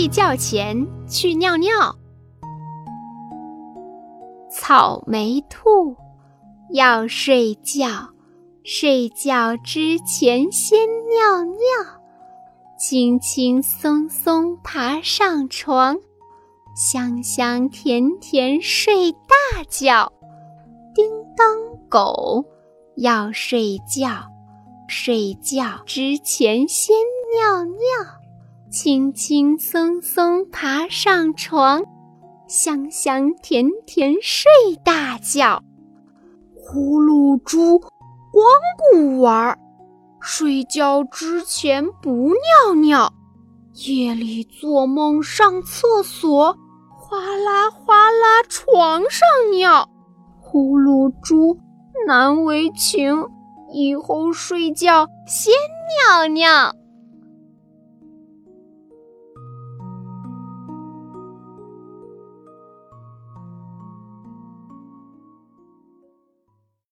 睡觉前去尿尿。草莓兔要睡觉，睡觉之前先尿尿，轻轻松松爬上床，香香甜甜睡大觉。叮当狗要睡觉，睡觉之前先尿尿，轻轻松松爬上床。香香甜甜睡大觉，呼噜猪光顾玩，睡觉之前不尿尿，夜里做梦上厕所，哗啦哗啦床上尿。呼噜猪难为情，以后睡觉先尿尿。